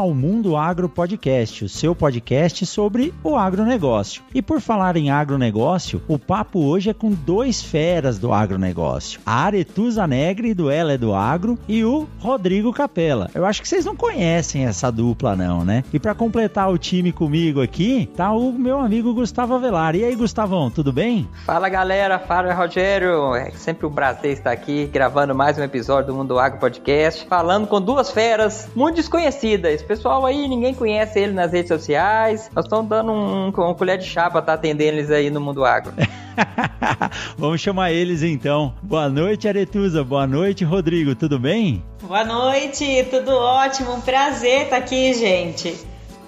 Ao Mundo Agro Podcast, o seu podcast sobre o agronegócio. E por falar em agronegócio, o papo hoje é com dois feras do agronegócio: a Aretusa Negre do Ela é do Agro e o Rodrigo Capella. Eu acho que vocês não conhecem essa dupla, não, né? E para completar o time comigo aqui, tá o meu amigo Gustavo Avelar. E aí, Gustavão, tudo bem? Fala galera, fala Rogério. É sempre um prazer estar aqui gravando mais um episódio do Mundo Agro Podcast, falando com duas feras muito desconhecidas. Pessoal aí, ninguém conhece ele nas redes sociais. Nós estamos dando um, um, colher de chá para estar tá atendendo eles aí no mundo agro. Vamos chamar eles então. Boa noite, Aretusa. Boa noite, Rodrigo. Tudo bem? Boa noite, tudo ótimo. Um prazer estar aqui, gente.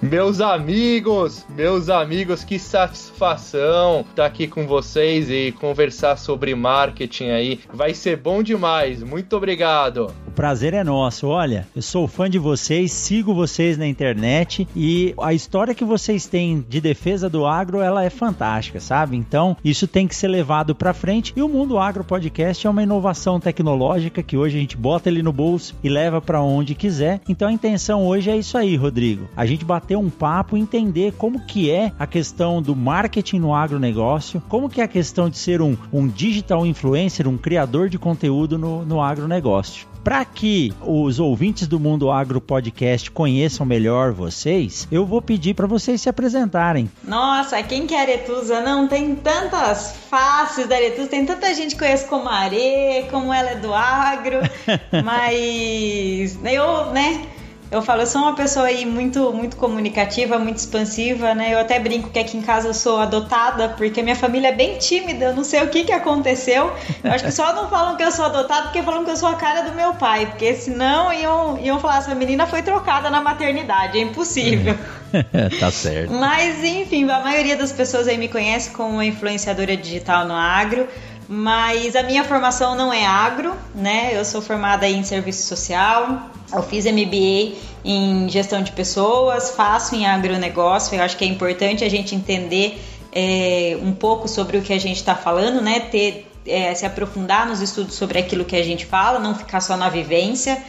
Meus amigos, meus amigos, que satisfação estar tá aqui com vocês e conversar sobre marketing aí. Vai ser bom demais. Muito obrigado. O prazer é nosso. Olha, eu sou fã de vocês, sigo vocês na internet e a história que vocês têm de defesa do agro, ela é fantástica, sabe? Então, isso tem que ser levado para frente e o Mundo Agro Podcast é uma inovação tecnológica que hoje a gente bota ele no bolso e leva para onde quiser. Então, a intenção hoje é isso aí, Rodrigo. A gente bater um papo, entender como que é a questão do marketing no agronegócio, como que é a questão de ser um, um digital influencer, um criador de conteúdo no, no agronegócio. Para que os ouvintes do Mundo Agro Podcast conheçam melhor vocês, eu vou pedir para vocês se apresentarem. Nossa, quem que é Aretusa? Não, tem tantas faces da Aretusa, tem tanta gente que conhece como Are, como ela é do agro, mas eu, né, eu falo, eu sou uma pessoa aí muito, muito comunicativa, muito expansiva, né? Eu até brinco que aqui em casa eu sou adotada, porque minha família é bem tímida, eu não sei o que, que aconteceu. Eu acho que só não falam que eu sou adotada porque falam que eu sou a cara do meu pai, porque senão iam, iam falar, essa menina foi trocada na maternidade, é impossível. tá certo. Mas, enfim, a maioria das pessoas aí me conhece como uma influenciadora digital no agro mas a minha formação não é agro, né? Eu sou formada em serviço social, eu fiz MBA em gestão de pessoas, faço em agronegócio. Eu acho que é importante a gente entender é, um pouco sobre o que a gente está falando, né? Ter, é, se aprofundar nos estudos sobre aquilo que a gente fala, não ficar só na vivência.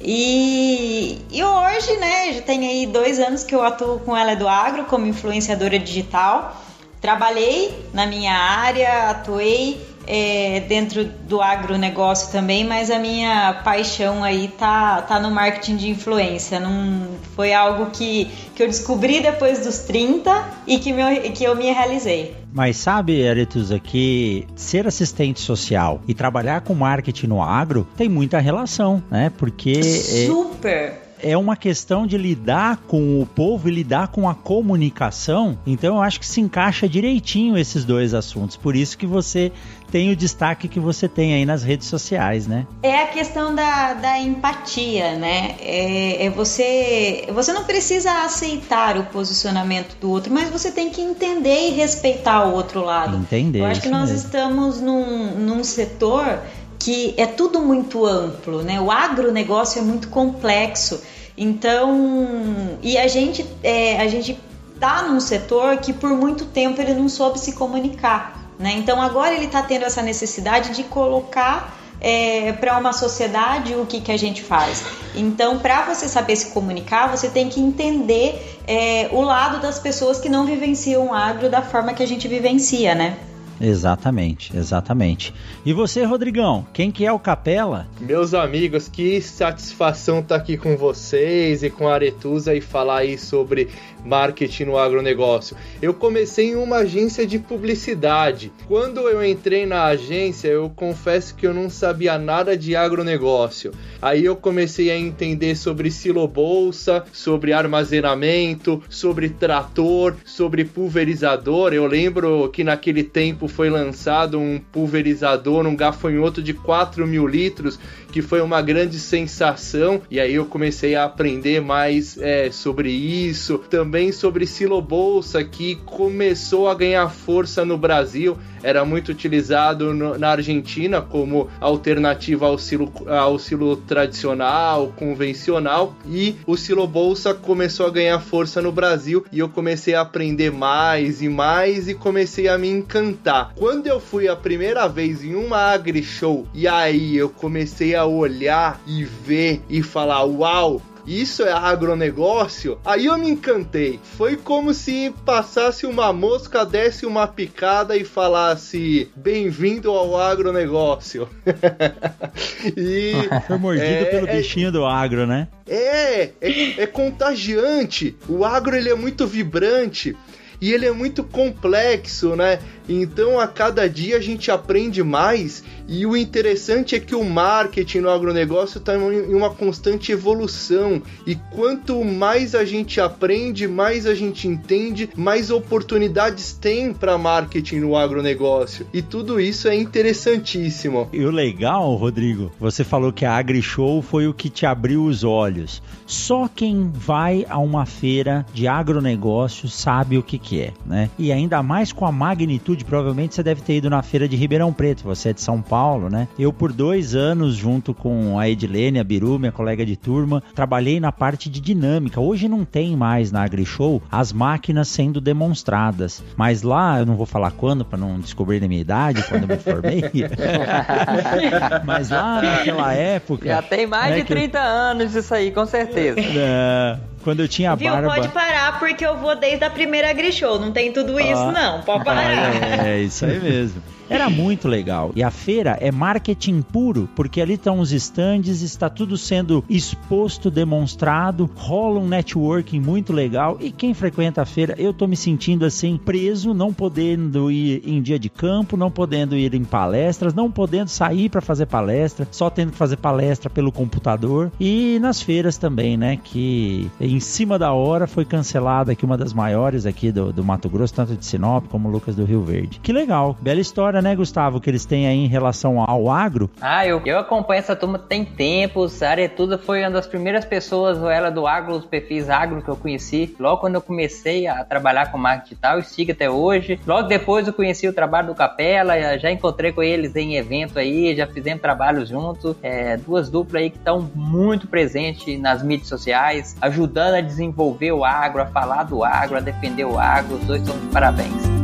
E, e hoje, né, já tem aí dois anos que eu atuo com ela do agro como influenciadora digital. Trabalhei na minha área, atuei é, dentro do agronegócio também, mas a minha paixão aí tá, tá no marketing de influência. Não foi algo que, que eu descobri depois dos 30 e que, meu, que eu me realizei. Mas sabe, Aretusa, que ser assistente social e trabalhar com marketing no agro tem muita relação, né? Porque. É Super! É é uma questão de lidar com o povo e lidar com a comunicação. Então eu acho que se encaixa direitinho esses dois assuntos. Por isso que você tem o destaque que você tem aí nas redes sociais, né? É a questão da, da empatia, né? É, é você, você não precisa aceitar o posicionamento do outro, mas você tem que entender e respeitar o outro lado. Entender. Eu acho que nós mesmo. estamos num, num setor que é tudo muito amplo, né? O agronegócio é muito complexo. Então, e a gente, é, a gente tá num setor que por muito tempo ele não soube se comunicar, né? Então agora ele está tendo essa necessidade de colocar é, para uma sociedade o que, que a gente faz. Então, para você saber se comunicar, você tem que entender é, o lado das pessoas que não vivenciam o agro da forma que a gente vivencia, né? Exatamente, exatamente. E você, Rodrigão, quem que é o Capela? Meus amigos, que satisfação estar tá aqui com vocês e com a Aretusa e falar aí sobre marketing no agronegócio. Eu comecei em uma agência de publicidade. Quando eu entrei na agência, eu confesso que eu não sabia nada de agronegócio. Aí eu comecei a entender sobre silobolsa, sobre armazenamento, sobre trator, sobre pulverizador. Eu lembro que naquele tempo foi lançado um pulverizador, um gafanhoto de 4 mil litros que foi uma grande sensação. E aí eu comecei a aprender mais é, sobre isso, também sobre silo bolsa que começou a ganhar força no Brasil era muito utilizado no, na Argentina como alternativa ao silo, ao silo tradicional, convencional, e o silo bolsa começou a ganhar força no Brasil e eu comecei a aprender mais e mais e comecei a me encantar. Quando eu fui a primeira vez em uma agri show e aí eu comecei a olhar e ver e falar: "Uau, isso é agronegócio, aí eu me encantei. Foi como se passasse uma mosca, desse uma picada e falasse: Bem-vindo ao agronegócio. e, Foi mordido é, pelo é, bichinho do agro, né? É, é, é contagiante. O agro ele é muito vibrante e ele é muito complexo, né? Então a cada dia a gente aprende mais e o interessante é que o marketing no agronegócio está em uma constante evolução e quanto mais a gente aprende, mais a gente entende, mais oportunidades tem para marketing no agronegócio e tudo isso é interessantíssimo. E o legal, Rodrigo, você falou que a AgriShow foi o que te abriu os olhos. Só quem vai a uma feira de agronegócio sabe o que, que é, né? E ainda mais com a magnitude, provavelmente você deve ter ido na feira de Ribeirão Preto, você é de São Paulo, né? Eu, por dois anos, junto com a Edilene, a Biru, minha colega de turma, trabalhei na parte de dinâmica. Hoje não tem mais na AgriShow as máquinas sendo demonstradas, mas lá, eu não vou falar quando, para não descobrir a minha idade, quando eu me formei, mas lá naquela época. Já tem mais né, de 30 eu... anos isso aí, com certeza certeza. É, quando eu tinha Viu? barba... Pode parar, porque eu vou desde a primeira Agrishow. Não tem tudo isso, ah, não. Pode parar. Ah, é, é, isso aí mesmo. Era muito legal. E a feira é marketing puro, porque ali estão os stands, está tudo sendo exposto, demonstrado, rola um networking muito legal. E quem frequenta a feira, eu tô me sentindo assim, preso, não podendo ir em dia de campo, não podendo ir em palestras, não podendo sair para fazer palestra, só tendo que fazer palestra pelo computador. E nas feiras também, né? Que em cima da hora foi cancelada aqui uma das maiores aqui do, do Mato Grosso, tanto de Sinop como Lucas do Rio Verde. Que legal, bela história, né, Gustavo, que eles têm aí em relação ao agro? Ah, eu, eu acompanho essa turma tem tempos. A Aretusa foi uma das primeiras pessoas, ela do agro, os perfis agro que eu conheci. Logo quando eu comecei a trabalhar com marketing digital, e sigo até hoje. Logo depois eu conheci o trabalho do Capela, já encontrei com eles em evento aí, já fizemos trabalho juntos. É, duas duplas aí que estão muito presentes nas mídias sociais, ajudando a desenvolver o agro, a falar do agro, a defender o agro. Os dois estão de parabéns.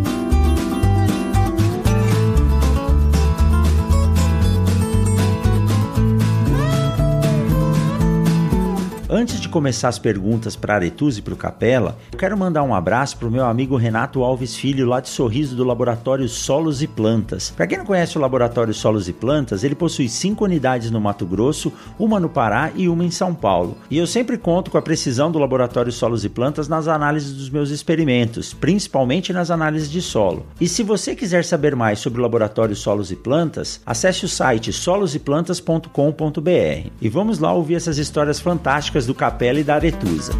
Antes de começar as perguntas para Aretus e para o Capela, eu quero mandar um abraço para o meu amigo Renato Alves Filho, lá de Sorriso, do Laboratório Solos e Plantas. Para quem não conhece o Laboratório Solos e Plantas, ele possui cinco unidades no Mato Grosso, uma no Pará e uma em São Paulo. E eu sempre conto com a precisão do Laboratório Solos e Plantas nas análises dos meus experimentos, principalmente nas análises de solo. E se você quiser saber mais sobre o Laboratório Solos e Plantas, acesse o site soloseplantas.com.br. E vamos lá ouvir essas histórias fantásticas do Capela e da Aretusa.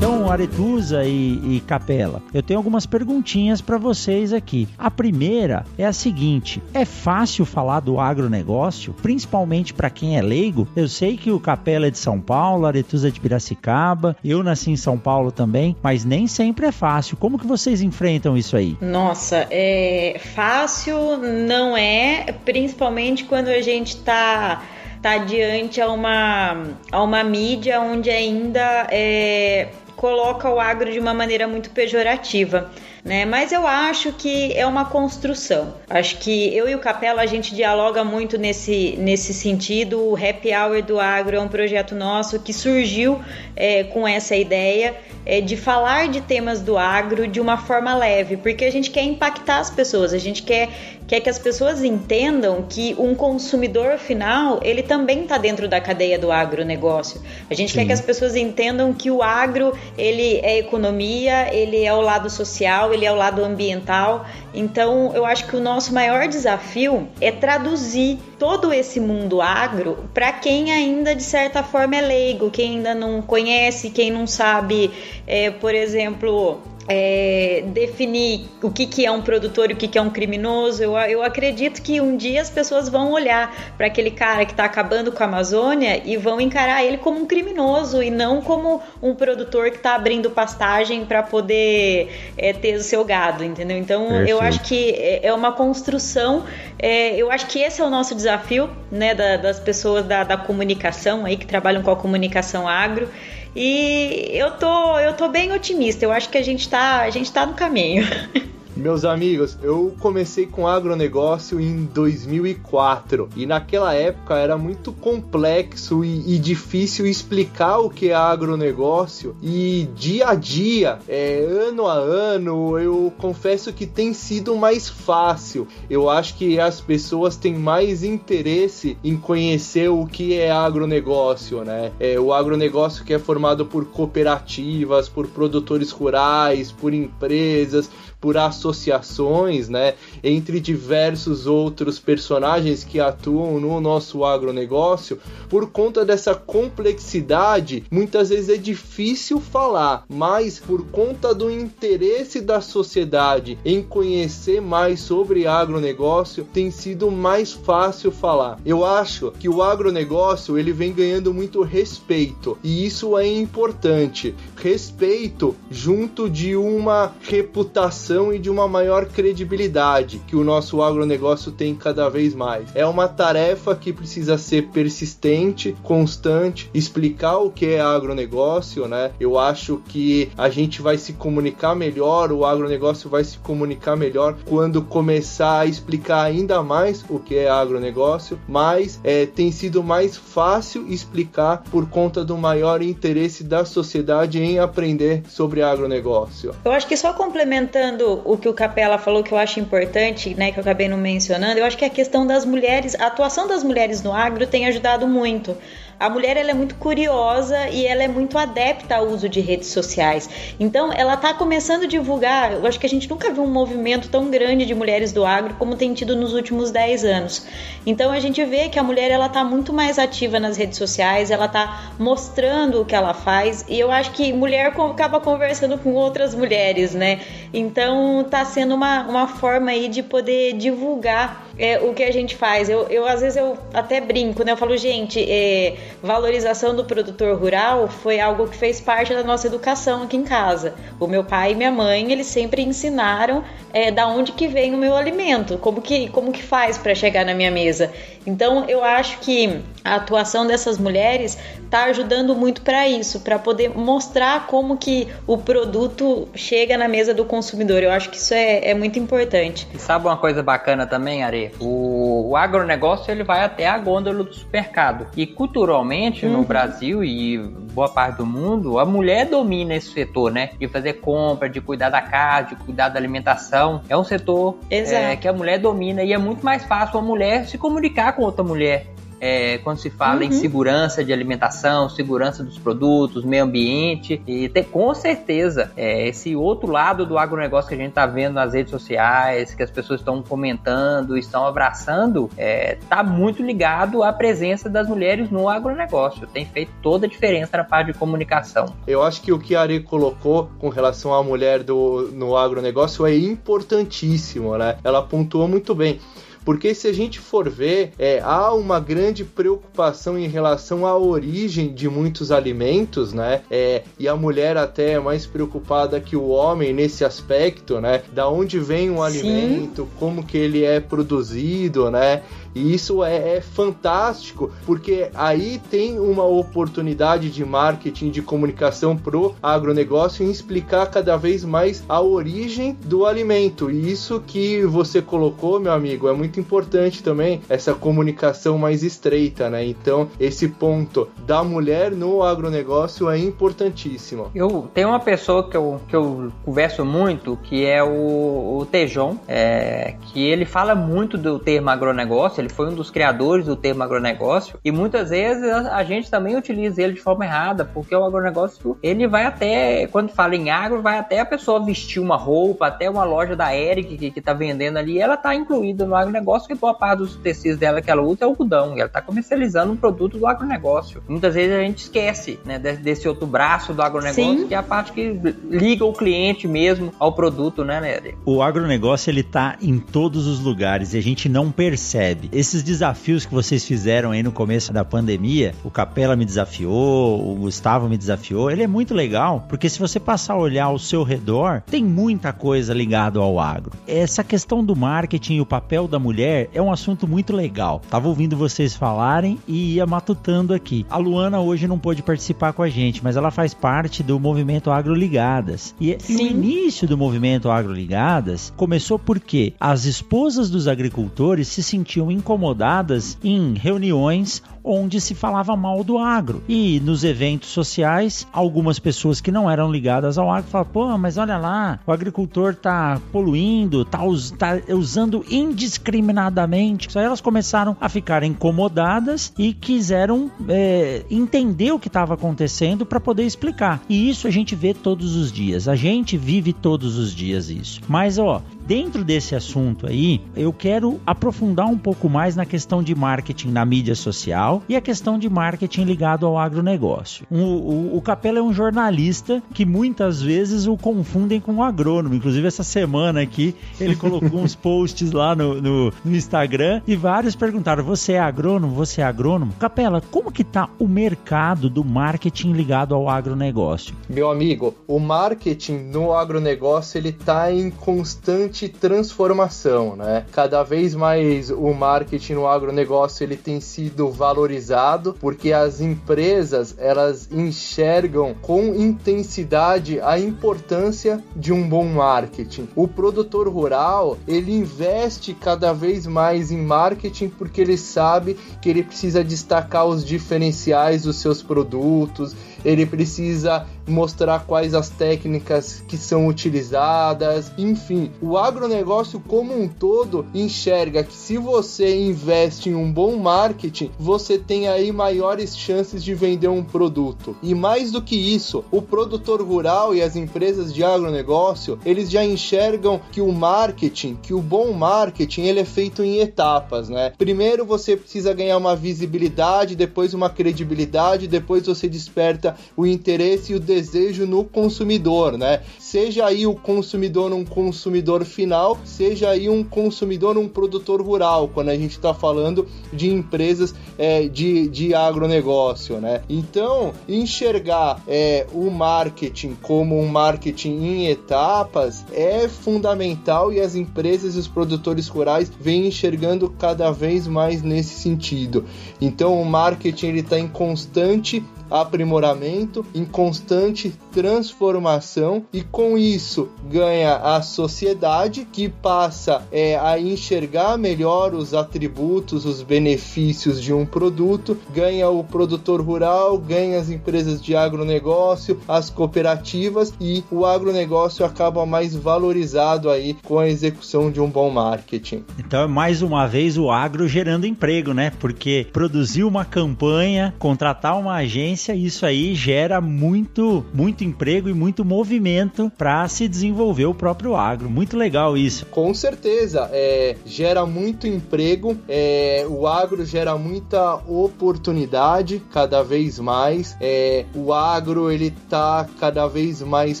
Aretusa e, e Capela, eu tenho algumas perguntinhas para vocês aqui. A primeira é a seguinte: é fácil falar do agronegócio, principalmente para quem é leigo? Eu sei que o Capela é de São Paulo, Aretusa é de Piracicaba, eu nasci em São Paulo também, mas nem sempre é fácil. Como que vocês enfrentam isso aí? Nossa, é fácil não é, principalmente quando a gente está tá diante a uma, a uma mídia onde ainda é, coloca o agro de uma maneira muito pejorativa. Né? Mas eu acho que é uma construção. Acho que eu e o Capela a gente dialoga muito nesse, nesse sentido. O Happy Hour do Agro é um projeto nosso que surgiu é, com essa ideia é, de falar de temas do agro de uma forma leve, porque a gente quer impactar as pessoas, a gente quer quer que as pessoas entendam que um consumidor final ele também está dentro da cadeia do agronegócio. A gente Sim. quer que as pessoas entendam que o agro ele é economia, ele é o lado social, social, ele é o lado ambiental. Então, eu acho que o nosso maior desafio é traduzir todo esse mundo agro para quem ainda de certa forma é leigo, quem ainda não conhece, quem não sabe, é, por exemplo, é, definir o que, que é um produtor e o que, que é um criminoso. Eu, eu acredito que um dia as pessoas vão olhar para aquele cara que está acabando com a Amazônia e vão encarar ele como um criminoso e não como um produtor que está abrindo pastagem para poder é, ter o seu gado, entendeu? Então Perfeito. eu acho que é, é uma construção. É, eu acho que esse é o nosso desafio, né, da, das pessoas da, da comunicação aí que trabalham com a comunicação agro. E eu tô, eu tô bem otimista. Eu acho que a gente tá, a gente tá no caminho. Meus amigos, eu comecei com agronegócio em 2004 e naquela época era muito complexo e, e difícil explicar o que é agronegócio e dia a dia, é, ano a ano, eu confesso que tem sido mais fácil. Eu acho que as pessoas têm mais interesse em conhecer o que é agronegócio, né? É, o agronegócio que é formado por cooperativas, por produtores rurais, por empresas, por associações, né, entre diversos outros personagens que atuam no nosso agronegócio, por conta dessa complexidade, muitas vezes é difícil falar, mas por conta do interesse da sociedade em conhecer mais sobre agronegócio, tem sido mais fácil falar. Eu acho que o agronegócio ele vem ganhando muito respeito e isso é importante. Respeito junto de uma reputação e de uma maior credibilidade que o nosso agronegócio tem cada vez mais. É uma tarefa que precisa ser persistente, constante, explicar o que é agronegócio, né? Eu acho que a gente vai se comunicar melhor, o agronegócio vai se comunicar melhor quando começar a explicar ainda mais o que é agronegócio, mas é, tem sido mais fácil explicar por conta do maior interesse da sociedade em aprender sobre agronegócio. Eu acho que só complementando o que o Capela falou, que eu acho importante, né, que eu acabei não mencionando, eu acho que a questão das mulheres, a atuação das mulheres no agro tem ajudado muito. A mulher ela é muito curiosa e ela é muito adepta ao uso de redes sociais. Então, ela está começando a divulgar. Eu acho que a gente nunca viu um movimento tão grande de mulheres do agro como tem tido nos últimos 10 anos. Então, a gente vê que a mulher ela está muito mais ativa nas redes sociais, ela está mostrando o que ela faz. E eu acho que mulher acaba conversando com outras mulheres, né? Então, está sendo uma, uma forma aí de poder divulgar é, o que a gente faz. Eu, eu às vezes eu até brinco, né? Eu falo, gente, é, valorização do produtor rural foi algo que fez parte da nossa educação aqui em casa. O meu pai e minha mãe, eles sempre ensinaram é, da onde que vem o meu alimento, como que, como que faz para chegar na minha mesa. Então eu acho que a atuação dessas mulheres está ajudando muito para isso, para poder mostrar como que o produto chega na mesa do consumidor. Eu acho que isso é, é muito importante. E sabe uma coisa bacana também, O, o agronegócio ele vai até a gôndola do supermercado. E culturalmente uhum. no Brasil e boa parte do mundo, a mulher domina esse setor, né? De fazer compra, de cuidar da casa, de cuidar da alimentação. É um setor é, que a mulher domina e é muito mais fácil a mulher se comunicar com outra mulher é, quando se fala uhum. em segurança de alimentação, segurança dos produtos, meio ambiente, e ter, com certeza é, esse outro lado do agronegócio que a gente está vendo nas redes sociais, que as pessoas estão comentando, estão abraçando, está é, tá muito ligado à presença das mulheres no agronegócio. Tem feito toda a diferença na parte de comunicação. Eu acho que o que a Ari colocou com relação à mulher do, no agronegócio é importantíssimo, né? Ela pontuou muito bem. Porque se a gente for ver, é, há uma grande preocupação em relação à origem de muitos alimentos, né? É, e a mulher até é mais preocupada que o homem nesse aspecto, né? Da onde vem o alimento, Sim. como que ele é produzido, né? E isso é, é, fantástico, porque aí tem uma oportunidade de marketing, de comunicação pro agronegócio em explicar cada vez mais a origem do alimento. E isso que você colocou, meu amigo, é muito importante também, essa comunicação mais estreita, né? Então, esse ponto da mulher no agronegócio é importantíssimo. Eu tenho uma pessoa que eu, que eu converso muito, que é o, o Tejon, é, que ele fala muito do termo agronegócio, ele foi um dos criadores do termo agronegócio e muitas vezes a gente também utiliza ele de forma errada, porque o agronegócio ele vai até, quando fala em agro, vai até a pessoa vestir uma roupa, até uma loja da Eric que, que tá vendendo ali, ela tá incluída no agronegócio, que boa parte dos tecidos dela que ela usa é algodão, e ela tá comercializando um produto do agronegócio. Muitas vezes a gente esquece, né, desse outro braço do agronegócio, Sim. que é a parte que liga o cliente mesmo ao produto, né, Nery? O agronegócio ele tá em todos os lugares e a gente não percebe. Esses desafios que vocês fizeram aí no começo da pandemia, o Capela me desafiou, o Gustavo me desafiou, ele é muito legal, porque se você passar a olhar ao seu redor, tem muita coisa ligada ao agro. Essa questão do marketing e o papel da mulher é um assunto muito legal. Tava ouvindo vocês falarem e ia matutando aqui. A Luana hoje não pôde participar com a gente, mas ela faz parte do movimento Agroligadas. E, e o início do movimento Agroligadas começou porque as esposas dos agricultores se sentiam incomodadas em reuniões onde se falava mal do agro. E nos eventos sociais, algumas pessoas que não eram ligadas ao agro falavam: pô, mas olha lá, o agricultor tá poluindo, tá, us tá usando indiscriminadamente. Aí elas começaram a ficar incomodadas e quiseram é, entender o que estava acontecendo para poder explicar. E isso a gente vê todos os dias, a gente vive todos os dias isso. Mas ó, dentro desse assunto aí, eu quero aprofundar um pouco mais na questão de marketing na mídia social e a questão de marketing ligado ao agronegócio. O, o, o Capela é um jornalista que muitas vezes o confundem com um agrônomo. Inclusive, essa semana aqui, ele colocou uns posts lá no, no, no, Instagram e vários perguntaram: Você é agrônomo? Você é agrônomo? Capela, como que tá o mercado do marketing ligado ao agronegócio? Meu amigo, o marketing no agronegócio ele tá em constante transformação, né? Cada vez mais o marketing no agronegócio ele tem sido valorizado valorizado porque as empresas elas enxergam com intensidade a importância de um bom marketing. O produtor rural ele investe cada vez mais em marketing porque ele sabe que ele precisa destacar os diferenciais dos seus produtos, ele precisa mostrar quais as técnicas que são utilizadas, enfim, o agronegócio como um todo enxerga que se você investe em um bom marketing, você tem aí maiores chances de vender um produto. E mais do que isso, o produtor rural e as empresas de agronegócio, eles já enxergam que o marketing, que o bom marketing, ele é feito em etapas, né? Primeiro você precisa ganhar uma visibilidade, depois uma credibilidade, depois você desperta o interesse e o desejo no consumidor, né? Seja aí o consumidor um consumidor final, seja aí um consumidor um produtor rural, quando a gente está falando de empresas é, de, de agronegócio, né? Então, enxergar é, o marketing como um marketing em etapas é fundamental e as empresas e os produtores rurais vêm enxergando cada vez mais nesse sentido. Então, o marketing ele está em constante aprimoramento, em constante transformação e com isso ganha a sociedade que passa é, a enxergar melhor os atributos, os benefícios de um produto, ganha o produtor rural, ganha as empresas de agronegócio, as cooperativas e o agronegócio acaba mais valorizado aí com a execução de um bom marketing. Então, mais uma vez o agro gerando emprego, né? Porque produzir uma campanha, contratar uma agência isso aí gera muito, muito emprego e muito movimento para se desenvolver o próprio agro. Muito legal isso. Com certeza, é, gera muito emprego, é, o agro gera muita oportunidade cada vez mais. É, o agro ele tá cada vez mais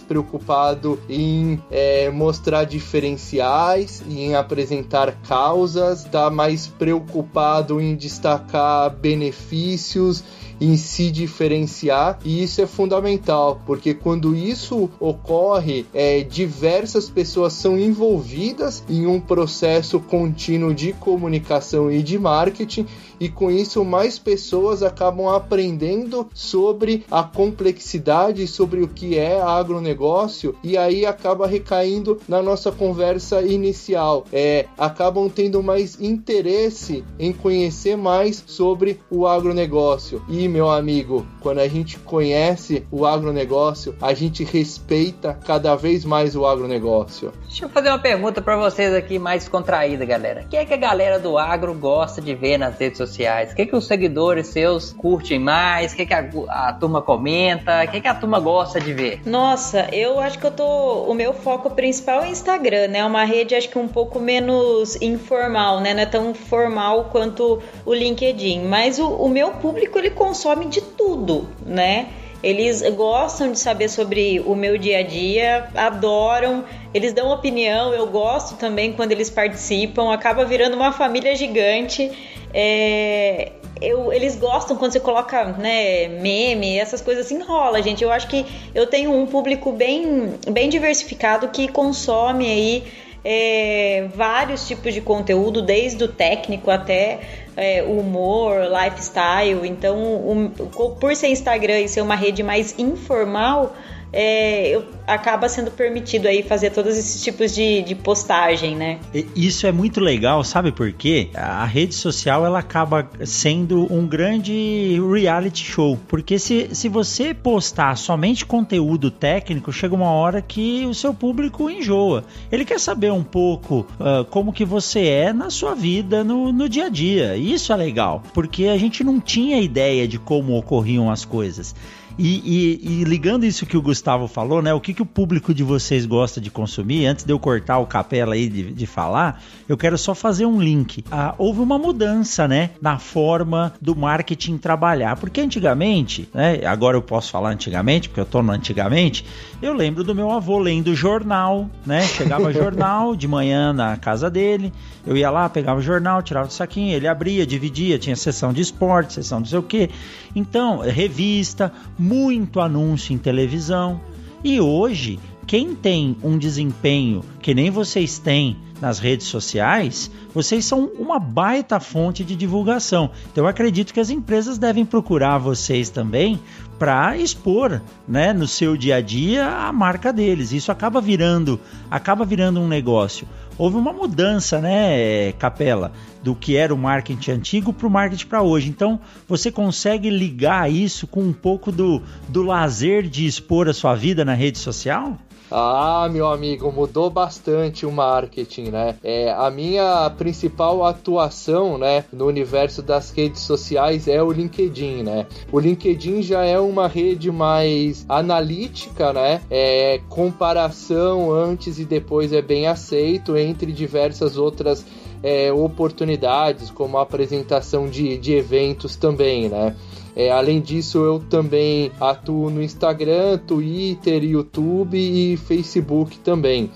preocupado em é, mostrar diferenciais e em apresentar causas, tá mais preocupado em destacar benefícios em se diferenciar e isso é fundamental porque quando isso ocorre, é, diversas pessoas são envolvidas em um processo contínuo de comunicação e de marketing e com isso mais pessoas acabam aprendendo sobre a complexidade, sobre o que é agronegócio e aí acaba recaindo na nossa conversa inicial. É, acabam tendo mais interesse em conhecer mais sobre o agronegócio. E meu amigo, quando a gente conhece o agronegócio, a gente respeita cada vez mais o agronegócio. Deixa eu fazer uma pergunta para vocês aqui mais contraída, galera. O que é que a galera do agro gosta de ver nas redes sociais? O que é que os seguidores seus curtem mais? O que é que a, a turma comenta? O que é que a turma gosta de ver? Nossa, eu acho que eu tô. O meu foco principal é Instagram, né? É uma rede, acho que um pouco menos informal, né? Não é tão formal quanto o LinkedIn. Mas o, o meu público, ele consome de tudo, né? Eles gostam de saber sobre o meu dia a dia, adoram, eles dão opinião, eu gosto também quando eles participam, acaba virando uma família gigante. É, eu, eles gostam quando você coloca né, meme, essas coisas assim, rola, gente. Eu acho que eu tenho um público bem, bem diversificado que consome aí é, vários tipos de conteúdo, desde o técnico até é, humor, lifestyle. Então, por ser Instagram e ser uma rede mais informal, é, eu, acaba sendo permitido aí fazer todos esses tipos de, de postagem, né? Isso é muito legal, sabe por quê? A rede social ela acaba sendo um grande reality show, porque se, se você postar somente conteúdo técnico, chega uma hora que o seu público enjoa. Ele quer saber um pouco uh, como que você é na sua vida, no, no dia a dia. Isso é legal, porque a gente não tinha ideia de como ocorriam as coisas. E, e, e, ligando isso que o Gustavo falou, né? O que, que o público de vocês gosta de consumir? Antes de eu cortar o capela aí de, de falar, eu quero só fazer um link. Ah, houve uma mudança, né? Na forma do marketing trabalhar. Porque antigamente, né? Agora eu posso falar antigamente, porque eu tô no antigamente. Eu lembro do meu avô lendo jornal, né? Chegava jornal de manhã na casa dele. Eu ia lá, pegava o jornal, tirava o saquinho, ele abria, dividia, tinha sessão de esporte, sessão não sei o quê. Então, revista, muito anúncio em televisão. E hoje, quem tem um desempenho que nem vocês têm nas redes sociais, vocês são uma baita fonte de divulgação. Então eu acredito que as empresas devem procurar vocês também para expor, né, no seu dia a dia a marca deles. Isso acaba virando, acaba virando um negócio. Houve uma mudança, né, Capela, do que era o marketing antigo para o marketing para hoje. Então, você consegue ligar isso com um pouco do, do lazer de expor a sua vida na rede social? Ah, meu amigo, mudou bastante o marketing, né? É, a minha principal atuação, né, no universo das redes sociais é o LinkedIn, né? O LinkedIn já é uma rede mais analítica, né? É, comparação antes e depois é bem aceito entre diversas outras é, oportunidades, como a apresentação de, de eventos também, né? É, além disso, eu também atuo no Instagram, Twitter, YouTube e Facebook também.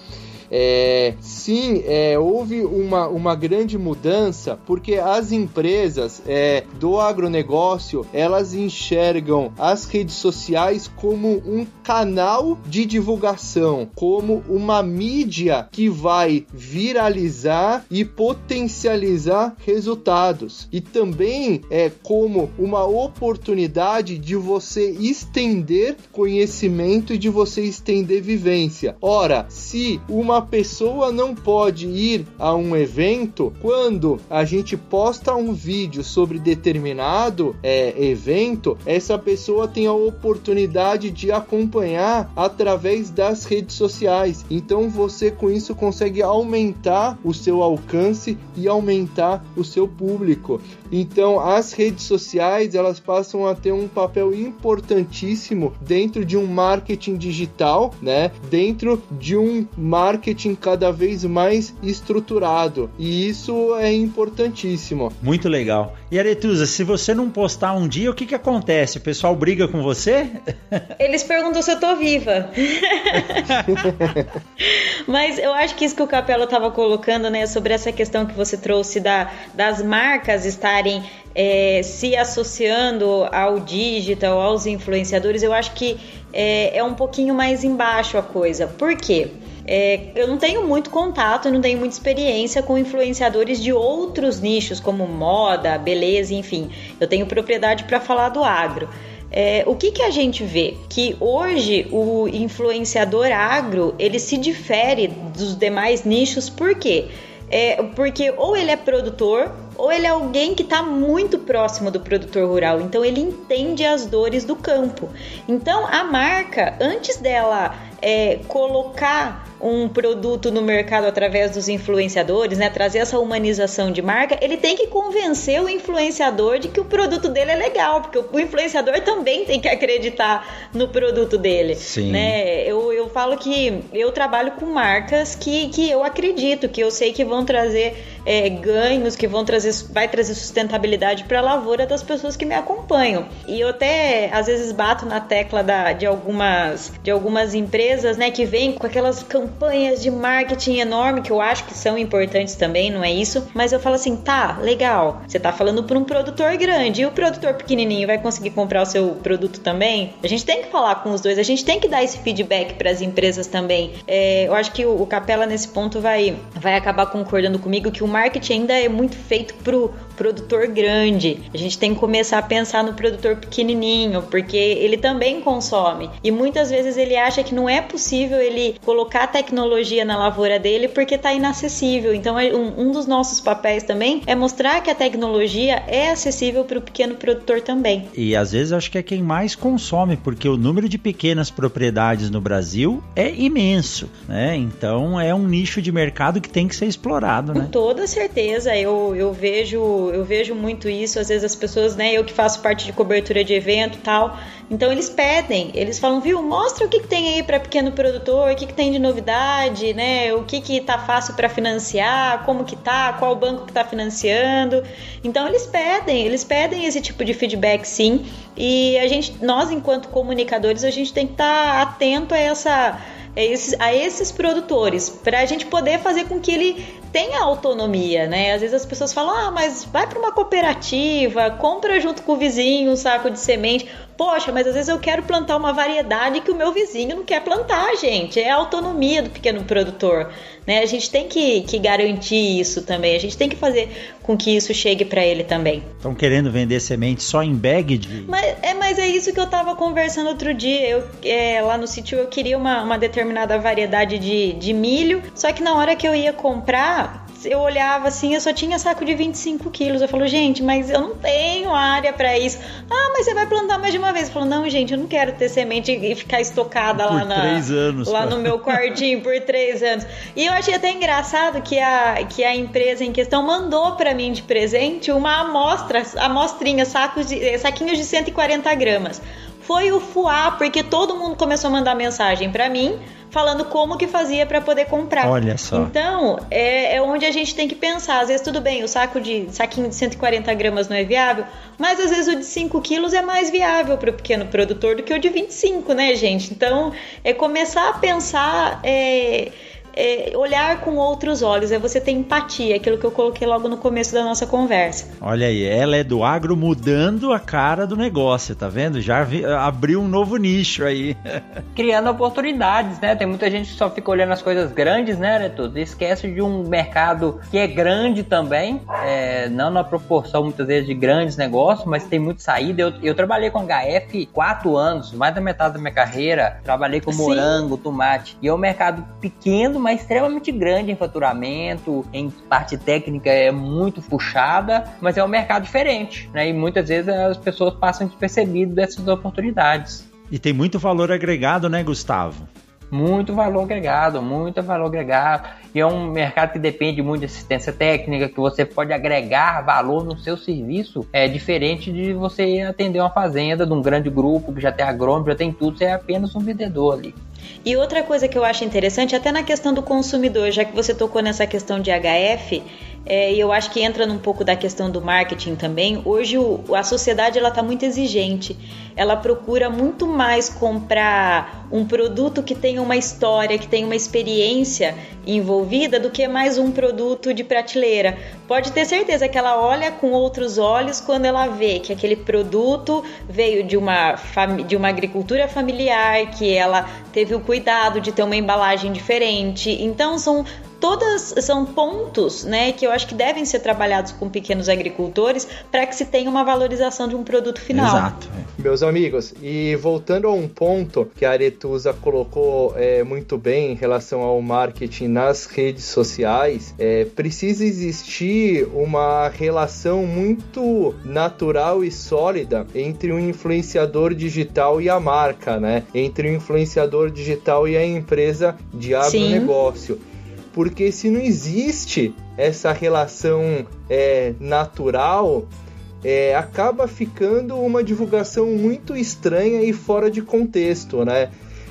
É, sim, é, houve uma, uma grande mudança porque as empresas é, do agronegócio elas enxergam as redes sociais como um canal de divulgação, como uma mídia que vai viralizar e potencializar resultados e também é como uma oportunidade de você estender conhecimento e de você estender vivência. Ora, se uma pessoa não pode ir a um evento quando a gente posta um vídeo sobre determinado é, evento, essa pessoa tem a oportunidade de acompanhar através das redes sociais. Então você com isso consegue aumentar o seu alcance e aumentar o seu público. Então as redes sociais elas passam a ter um papel importantíssimo dentro de um marketing digital, né? Dentro de um marketing cada vez mais estruturado. E isso é importantíssimo. Muito legal. E Aretusa, se você não postar um dia, o que que acontece? O pessoal briga com você? Eles perguntam se eu tô viva. Mas eu acho que isso que o Capelo estava colocando, né, sobre essa questão que você trouxe da, das marcas estarem é, se associando ao digital, aos influenciadores, eu acho que é, é um pouquinho mais embaixo a coisa. Por quê? É, eu não tenho muito contato, não tenho muita experiência com influenciadores de outros nichos, como moda, beleza, enfim. Eu tenho propriedade para falar do agro. É, o que, que a gente vê? Que hoje o influenciador agro ele se difere dos demais nichos, por quê? É, porque ou ele é produtor ou ele é alguém que está muito próximo do produtor rural, então ele entende as dores do campo. Então a marca, antes dela é, colocar um produto no mercado através dos influenciadores, né, trazer essa humanização de marca, ele tem que convencer o influenciador de que o produto dele é legal, porque o influenciador também tem que acreditar no produto dele. Sim. Né? Eu, eu falo que eu trabalho com marcas que, que eu acredito, que eu sei que vão trazer é, ganhos, que vão trazer, vai trazer sustentabilidade para a lavoura das pessoas que me acompanham. E eu até às vezes bato na tecla da, de algumas de algumas empresas, né, que vêm com aquelas campanhas de marketing enorme que eu acho que são importantes também, não é isso? Mas eu falo assim, tá, legal. Você tá falando para um produtor grande e o produtor pequenininho vai conseguir comprar o seu produto também? A gente tem que falar com os dois, a gente tem que dar esse feedback para as empresas também. É, eu acho que o, o Capela nesse ponto vai vai acabar concordando comigo que o marketing ainda é muito feito pro produtor grande. A gente tem que começar a pensar no produtor pequenininho, porque ele também consome. E muitas vezes ele acha que não é possível ele colocar tecnologia na lavoura dele porque está inacessível. Então, é um, um, dos nossos papéis também é mostrar que a tecnologia é acessível para o pequeno produtor também. E às vezes acho que é quem mais consome, porque o número de pequenas propriedades no Brasil é imenso, né? Então é um nicho de mercado que tem que ser explorado, né? Com toda certeza, eu, eu vejo eu vejo muito isso, às vezes as pessoas, né, eu que faço parte de cobertura de evento tal, então eles pedem, eles falam, viu, mostra o que, que tem aí para pequeno produtor, o que, que tem de novidade, né, o que que tá fácil para financiar, como que tá, qual banco que tá financiando. Então eles pedem, eles pedem esse tipo de feedback sim, e a gente, nós enquanto comunicadores, a gente tem que estar tá atento a essa a esses produtores, para a gente poder fazer com que ele tenha autonomia, né? Às vezes as pessoas falam, ah, mas vai para uma cooperativa, compra junto com o vizinho um saco de semente. Poxa, mas às vezes eu quero plantar uma variedade que o meu vizinho não quer plantar, gente. É a autonomia do pequeno produtor. Né? A gente tem que, que garantir isso também. A gente tem que fazer com que isso chegue para ele também. Estão querendo vender semente só em bag de. Mas é, mas é isso que eu estava conversando outro dia. Eu, é, lá no sítio eu queria uma, uma determinada variedade de, de milho. Só que na hora que eu ia comprar, eu olhava assim, eu só tinha saco de 25 quilos. Eu falo, gente, mas eu não tenho área para isso. Ah, mas você vai plantar mais de uma vez. Eu falo, não, gente, eu não quero ter semente e ficar estocada por lá, na, anos, lá no meu quartinho por três anos. E eu achei até engraçado que a, que a empresa em questão mandou para mim de presente uma amostra, amostrinha, sacos de, saquinhos de 140 gramas. Foi o fuá, porque todo mundo começou a mandar mensagem para mim falando como que fazia para poder comprar. Olha só. Então, é, é, onde a gente tem que pensar. Às vezes, tudo bem, o saco de saquinho de 140 gramas não é viável, mas às vezes o de 5 quilos é mais viável para o pequeno produtor do que o de 25, né, gente? Então, é começar a pensar. É, é, olhar com outros olhos, é você ter empatia, aquilo que eu coloquei logo no começo da nossa conversa. Olha aí, ela é do agro mudando a cara do negócio, tá vendo? Já vi, abriu um novo nicho aí. Criando oportunidades, né? Tem muita gente que só fica olhando as coisas grandes, né, Neto? Esquece de um mercado que é grande também, é, não na proporção muitas vezes de grandes negócios, mas tem muito saída. Eu, eu trabalhei com HF quatro anos, mais da metade da minha carreira, trabalhei com Sim. morango, tomate, e é um mercado pequeno, mas extremamente grande em faturamento, em parte técnica é muito puxada, mas é um mercado diferente, né? E muitas vezes as pessoas passam despercebido dessas oportunidades. E tem muito valor agregado, né, Gustavo? muito valor agregado, muito valor agregado. E é um mercado que depende muito de assistência técnica, que você pode agregar valor no seu serviço. É diferente de você atender uma fazenda de um grande grupo que já tem agrônomo, já tem tudo, você é apenas um vendedor ali. E outra coisa que eu acho interessante, até na questão do consumidor, já que você tocou nessa questão de HF, é, eu acho que entra num pouco da questão do marketing também. Hoje o, a sociedade ela está muito exigente. Ela procura muito mais comprar um produto que tenha uma história, que tenha uma experiência envolvida, do que mais um produto de prateleira. Pode ter certeza que ela olha com outros olhos quando ela vê que aquele produto veio de uma, de uma agricultura familiar, que ela teve o cuidado de ter uma embalagem diferente. Então são todas são pontos, né, que eu acho que devem ser trabalhados com pequenos agricultores para que se tenha uma valorização de um produto final. Exato. Meus amigos, e voltando a um ponto que a Aretusa colocou é, muito bem em relação ao marketing nas redes sociais, é, precisa existir uma relação muito natural e sólida entre o influenciador digital e a marca, né? Entre o influenciador digital e a empresa de agronegócio. Sim porque se não existe essa relação é, natural, é, acaba ficando uma divulgação muito estranha e fora de contexto, né?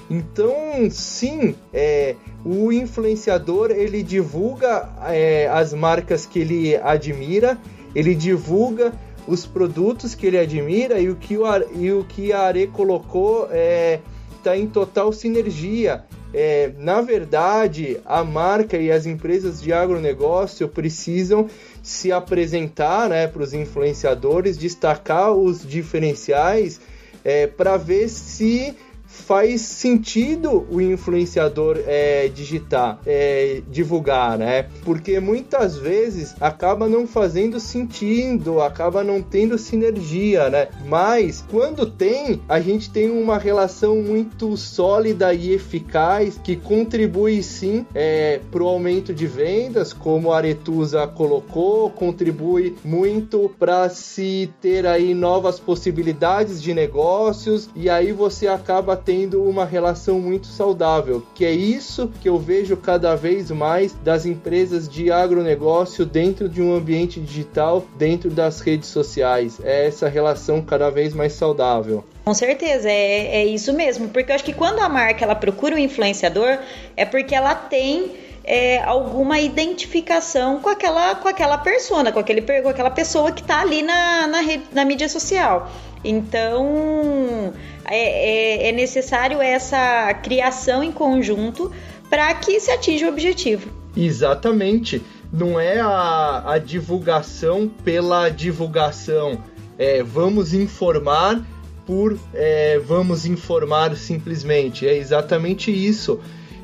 Então, sim, é, o influenciador ele divulga é, as marcas que ele admira, ele divulga os produtos que ele admira e o que, o, e o que a Are colocou está é, tá em total sinergia. É, na verdade, a marca e as empresas de agronegócio precisam se apresentar né, para os influenciadores, destacar os diferenciais é, para ver se faz sentido o influenciador é, digitar, é, divulgar, né? Porque muitas vezes acaba não fazendo sentido, acaba não tendo sinergia, né? Mas quando tem, a gente tem uma relação muito sólida e eficaz que contribui sim é, para o aumento de vendas, como a Aretusa colocou, contribui muito para se ter aí novas possibilidades de negócios e aí você acaba tendo uma relação muito saudável, que é isso que eu vejo cada vez mais das empresas de agronegócio dentro de um ambiente digital, dentro das redes sociais. É essa relação cada vez mais saudável. Com certeza, é, é isso mesmo, porque eu acho que quando a marca ela procura um influenciador, é porque ela tem é, alguma identificação com aquela, com aquela persona, com, aquele, com aquela pessoa que está ali na, na, rede, na mídia social. Então, é, é, é necessário essa criação em conjunto para que se atinja o objetivo. Exatamente. Não é a, a divulgação pela divulgação. É, vamos informar por é, vamos informar simplesmente. É exatamente isso.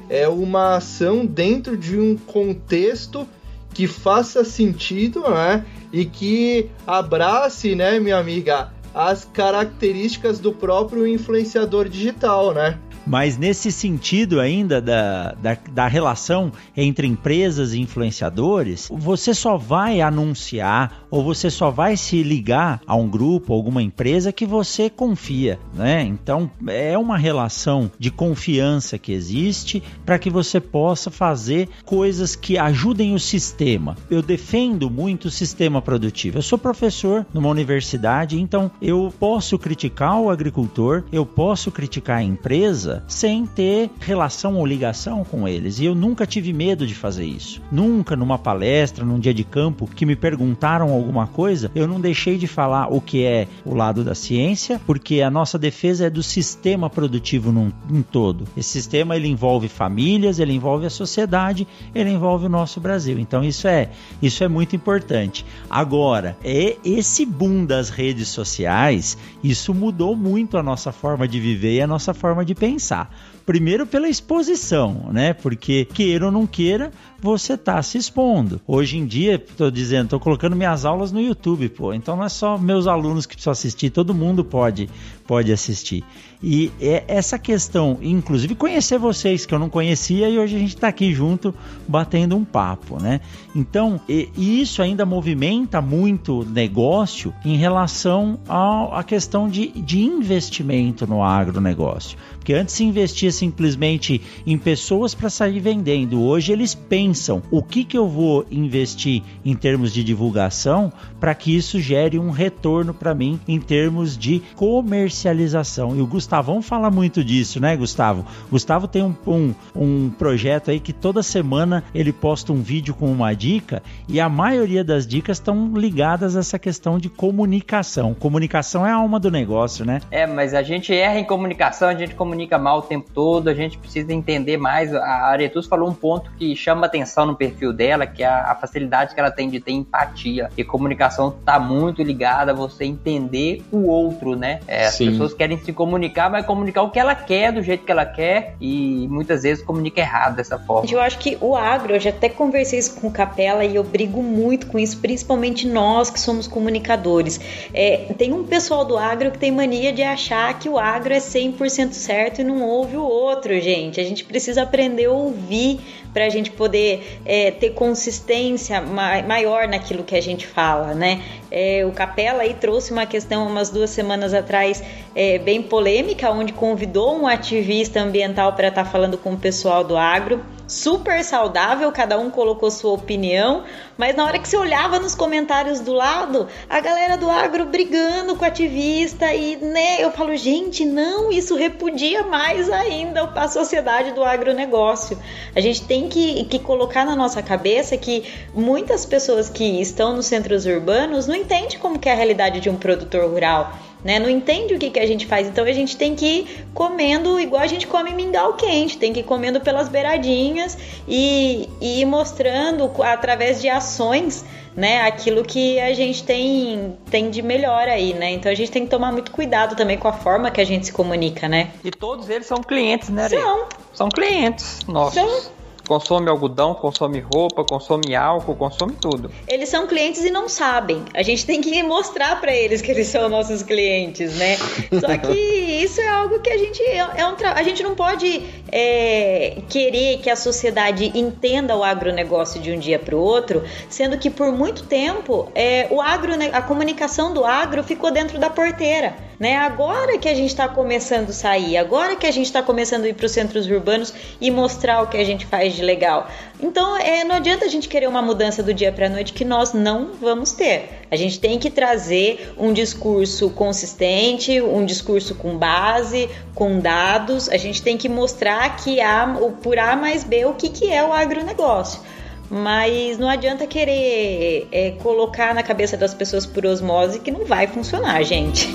É uma ação dentro de um contexto que faça sentido, né? E que abrace, né, minha amiga, as características do próprio influenciador digital, né? Mas nesse sentido ainda da, da, da, relação entre empresas e influenciadores, você só vai anunciar ou você só vai se ligar a um grupo, alguma empresa que você confia, né? Então é uma relação de confiança que existe para que você possa fazer coisas que ajudem o sistema. Eu defendo muito o sistema produtivo. Eu sou professor numa universidade, então eu posso criticar o agricultor, eu posso criticar a empresa sem ter relação ou ligação com eles. E eu nunca tive medo de fazer isso. Nunca numa palestra, num dia de campo, que me perguntaram alguma coisa, eu não deixei de falar o que é o lado da ciência, porque a nossa defesa é do sistema produtivo num, todo. Esse sistema ele envolve famílias, ele envolve a sociedade, ele envolve o nosso Brasil. Então isso é isso é muito importante. Agora, é esse boom das redes sociais, isso mudou muito a nossa forma de viver e a nossa forma de pensar pensar. Primeiro pela exposição, né? Porque queira ou não queira, você está se expondo. Hoje em dia, estou dizendo, estou colocando minhas aulas no YouTube, pô. Então não é só meus alunos que precisam assistir, todo mundo pode pode assistir. E é essa questão, inclusive conhecer vocês que eu não conhecia e hoje a gente está aqui junto batendo um papo, né? Então, e, e isso ainda movimenta muito negócio em relação à questão de, de investimento no agronegócio. Porque antes se investia simplesmente em pessoas para sair vendendo. Hoje eles pensam o que, que eu vou investir em termos de divulgação para que isso gere um retorno para mim em termos de comercialização. E o Gustavão fala muito disso, né, Gustavo? Gustavo tem um, um, um projeto aí que toda semana ele posta um vídeo com uma dica e a maioria das dicas estão ligadas a essa questão de comunicação. Comunicação é a alma do negócio, né? É, mas a gente erra em comunicação, a gente comunica mal o tempo todo, a gente precisa entender mais. A Aretus falou um ponto que chama atenção no perfil dela, que é a, facilidade que ela tem de ter empatia. E comunicação está muito ligada a você entender o outro, né? É, as pessoas querem se comunicar, mas comunicar o que ela quer, do jeito que ela quer, e muitas vezes comunica errado dessa forma. Eu acho que o agro, eu já até conversei isso com o Capela e eu brigo muito com isso, principalmente nós que somos comunicadores. É, tem um pessoal do agro que tem mania de achar que o agro é 100% certo e não ouve o outro, gente. A gente precisa aprender a ouvir para a gente poder é, ter consistência maior naquilo que a gente fala, né? É, o Capela aí trouxe uma questão umas duas semanas atrás é, bem polêmica, onde convidou um ativista ambiental para estar tá falando com o pessoal do agro super saudável, cada um colocou sua opinião, mas na hora que você olhava nos comentários do lado, a galera do agro brigando com o ativista e, né, eu falo, gente, não, isso repudia mais ainda a sociedade do agronegócio. A gente tem que, que colocar na nossa cabeça que muitas pessoas que estão nos centros urbanos não entendem como é a realidade de um produtor rural né? Não entende o que, que a gente faz. Então a gente tem que ir comendo igual a gente come mingau quente, tem que ir comendo pelas beiradinhas e, e ir mostrando através de ações né, aquilo que a gente tem, tem de melhor aí, né? Então a gente tem que tomar muito cuidado também com a forma que a gente se comunica, né? E todos eles são clientes, né? São. São clientes nossos. São consome algodão, consome roupa, consome álcool, consome tudo. Eles são clientes e não sabem. A gente tem que mostrar para eles que eles são nossos clientes, né? Só que isso é algo que a gente é um a gente não pode é, querer que a sociedade entenda o agronegócio de um dia para o outro, sendo que por muito tempo é, o agro, a comunicação do agro ficou dentro da porteira. Né? Agora que a gente está começando a sair, agora que a gente está começando a ir para os centros urbanos e mostrar o que a gente faz de legal. Então, é, não adianta a gente querer uma mudança do dia para a noite que nós não vamos ter. A gente tem que trazer um discurso consistente, um discurso com base, com dados. A gente tem que mostrar que há, por A mais B, o que, que é o agronegócio. Mas não adianta querer é, colocar na cabeça das pessoas por osmose que não vai funcionar, gente.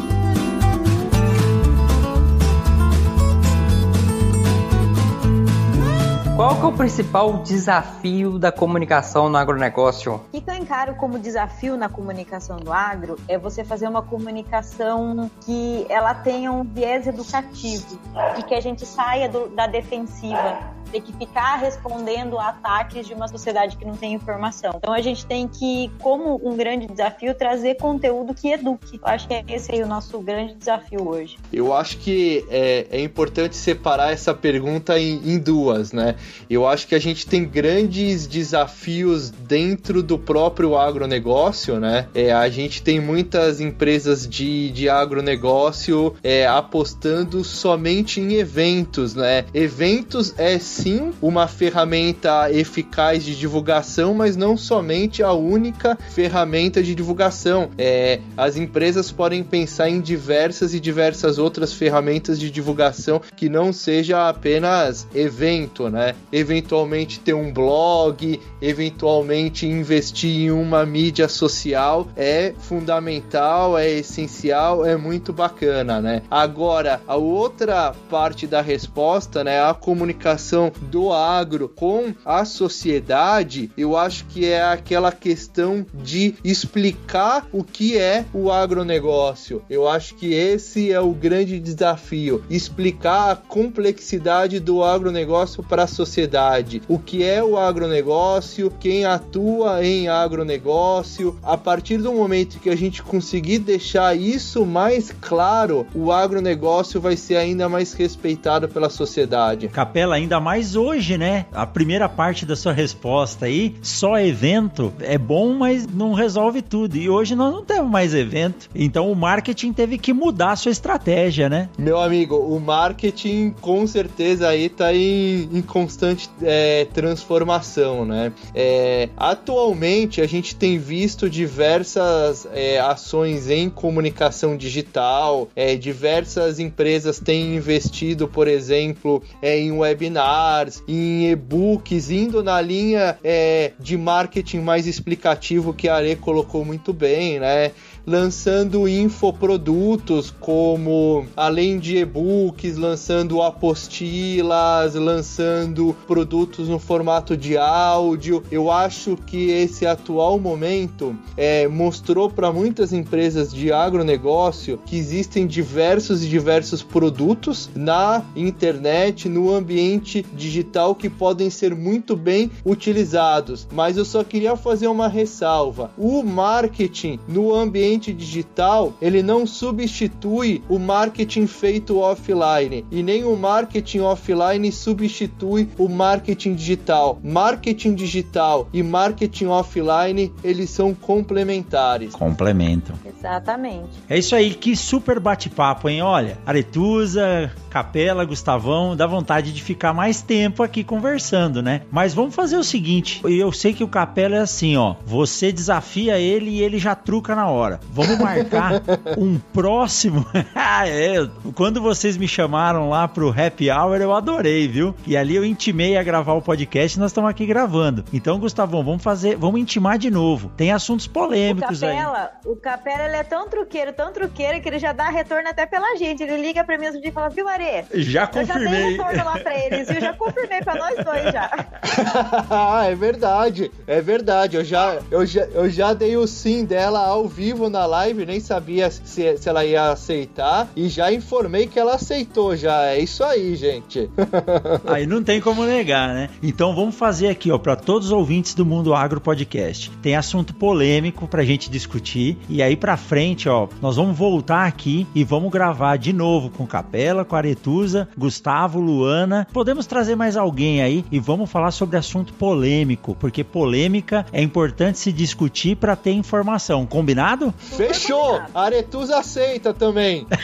Qual que é o principal desafio da comunicação no agronegócio? O que eu encaro como desafio na comunicação do agro é você fazer uma comunicação que ela tenha um viés educativo e que a gente saia do, da defensiva ter que ficar respondendo a ataques de uma sociedade que não tem informação. Então a gente tem que, como um grande desafio, trazer conteúdo que eduque. Eu acho que é esse aí o nosso grande desafio hoje. Eu acho que é, é importante separar essa pergunta em, em duas, né? Eu acho que a gente tem grandes desafios dentro do próprio agronegócio, né? É, a gente tem muitas empresas de, de agronegócio é, apostando somente em eventos, né? Eventos é sim uma ferramenta eficaz de divulgação, mas não somente a única ferramenta de divulgação. É, as empresas podem pensar em diversas e diversas outras ferramentas de divulgação que não seja apenas evento, né? Eventualmente ter um blog, eventualmente investir em uma mídia social é fundamental, é essencial, é muito bacana, né? Agora, a outra parte da resposta, né, a comunicação do agro com a sociedade, eu acho que é aquela questão de explicar o que é o agronegócio. Eu acho que esse é o grande desafio, explicar a complexidade do agronegócio para a. O que é o agronegócio, quem atua em agronegócio. A partir do momento que a gente conseguir deixar isso mais claro, o agronegócio vai ser ainda mais respeitado pela sociedade. Capela, ainda mais hoje, né, a primeira parte da sua resposta aí, só evento é bom, mas não resolve tudo. E hoje nós não temos mais evento. Então o marketing teve que mudar a sua estratégia, né? Meu amigo, o marketing com certeza aí tá em, em constante é, transformação, né? É, atualmente a gente tem visto diversas é, ações em comunicação digital, é, diversas empresas têm investido, por exemplo, é, em webinars, em e-books, indo na linha é, de marketing mais explicativo que a Are colocou muito bem, né? Lançando infoprodutos como, além de e-books, lançando apostilas, lançando produtos no formato de áudio. Eu acho que esse atual momento é, mostrou para muitas empresas de agronegócio que existem diversos e diversos produtos na internet, no ambiente digital que podem ser muito bem utilizados. Mas eu só queria fazer uma ressalva: o marketing no ambiente ambiente digital, ele não substitui o marketing feito offline e nem o marketing offline substitui o marketing digital. Marketing digital e marketing offline, eles são complementares. Complementam. Exatamente. É isso aí, que super bate-papo, hein? Olha, Aretusa, Capela, Gustavão, dá vontade de ficar mais tempo aqui conversando, né? Mas vamos fazer o seguinte, eu sei que o Capela é assim, ó, você desafia ele e ele já truca na hora. Vamos marcar um próximo. Ah, é, quando vocês me chamaram lá pro Happy Hour, eu adorei, viu? E ali eu intimei a gravar o podcast e nós estamos aqui gravando. Então, Gustavão, vamos fazer, vamos intimar de novo. Tem assuntos polêmicos o Capela, aí. O Capela, ele é tão truqueiro, tão truqueiro, que ele já dá retorno até pela gente. Ele liga pra mim outro dia e fala, viu, Arê? Já confirmei. Eu já dei retorno lá pra eles, viu? Já confirmei pra nós dois já. ah, é verdade. É verdade. Eu já, eu, já, eu já dei o sim dela ao vivo na live, nem sabia se, se ela ia aceitar e já informei que ela aceitou já. É isso aí, gente. aí não tem como negar, né? Então vamos fazer aqui, ó, para todos os ouvintes do Mundo Agro Podcast. Tem assunto polêmico pra gente discutir e aí pra frente, ó, nós vamos voltar aqui e vamos gravar de novo com Capela, com Aretusa, Gustavo, Luana. Podemos trazer mais alguém aí e vamos falar sobre assunto polêmico, porque polêmica é importante se discutir para ter informação. Combinado? Fechou! Aretusa aceita também.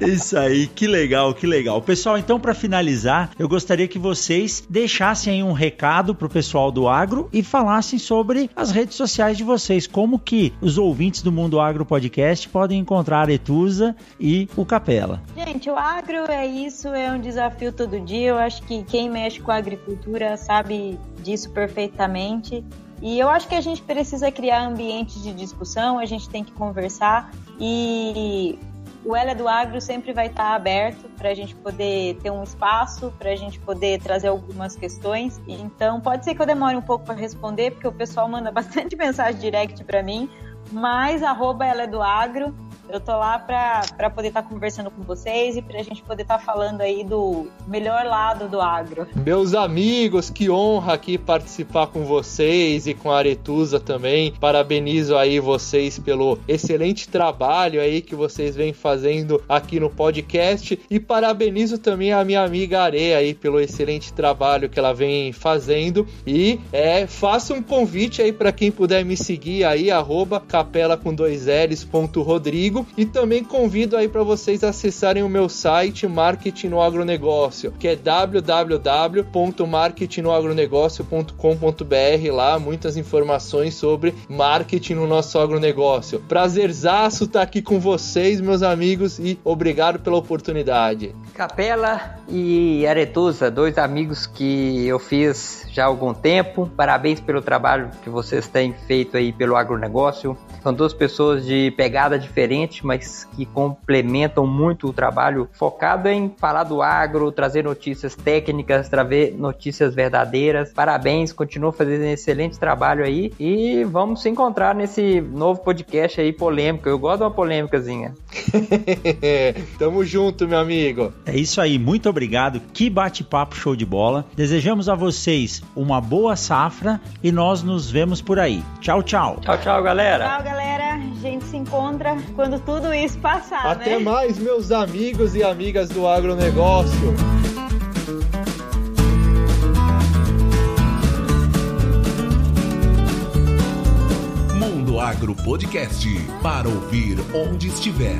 Isso aí, que legal, que legal. Pessoal, então para finalizar, eu gostaria que vocês deixassem aí um recado pro pessoal do agro e falassem sobre as redes sociais de vocês, como que os ouvintes do Mundo Agro Podcast podem encontrar a Aretusa e o Capela. Gente, o agro é isso, é um desafio todo dia. Eu acho que quem mexe com a agricultura sabe disso perfeitamente. E eu acho que a gente precisa criar ambientes de discussão, a gente tem que conversar e o Ela do Agro sempre vai estar aberto para a gente poder ter um espaço, para a gente poder trazer algumas questões. Então, pode ser que eu demore um pouco para responder, porque o pessoal manda bastante mensagem direct para mim, mas arroba Ela é do Agro eu tô lá para poder estar tá conversando com vocês e para a gente poder estar tá falando aí do melhor lado do agro. Meus amigos, que honra aqui participar com vocês e com a Aretusa também. Parabenizo aí vocês pelo excelente trabalho aí que vocês vêm fazendo aqui no podcast e parabenizo também a minha amiga Areia aí pelo excelente trabalho que ela vem fazendo e é, faça um convite aí para quem puder me seguir aí capela com dois L's ponto Rodrigo comigo e também convido aí para vocês acessarem o meu site Marketing no Agronegócio, que é www.marketingnoagronegócio.com.br lá muitas informações sobre marketing no nosso agronegócio. Prazerzaço estar tá aqui com vocês, meus amigos, e obrigado pela oportunidade. Capela e Aretusa, dois amigos que eu fiz já há algum tempo. Parabéns pelo trabalho que vocês têm feito aí pelo agronegócio. São duas pessoas de pegada diferente, mas que complementam muito o trabalho focado em falar do agro, trazer notícias técnicas, trazer notícias verdadeiras. Parabéns, continua fazendo um excelente trabalho aí e vamos se encontrar nesse novo podcast aí polêmico. Eu gosto de uma polêmicazinha. Tamo junto, meu amigo. É isso aí, muito obrigado. Que bate-papo show de bola. Desejamos a vocês uma boa safra e nós nos vemos por aí. Tchau, tchau. Tchau, tchau, galera. Tchau, galera. A gente se encontra quando tudo isso passar. Até né? mais, meus amigos e amigas do agronegócio. Mundo Agro Podcast para ouvir onde estiver.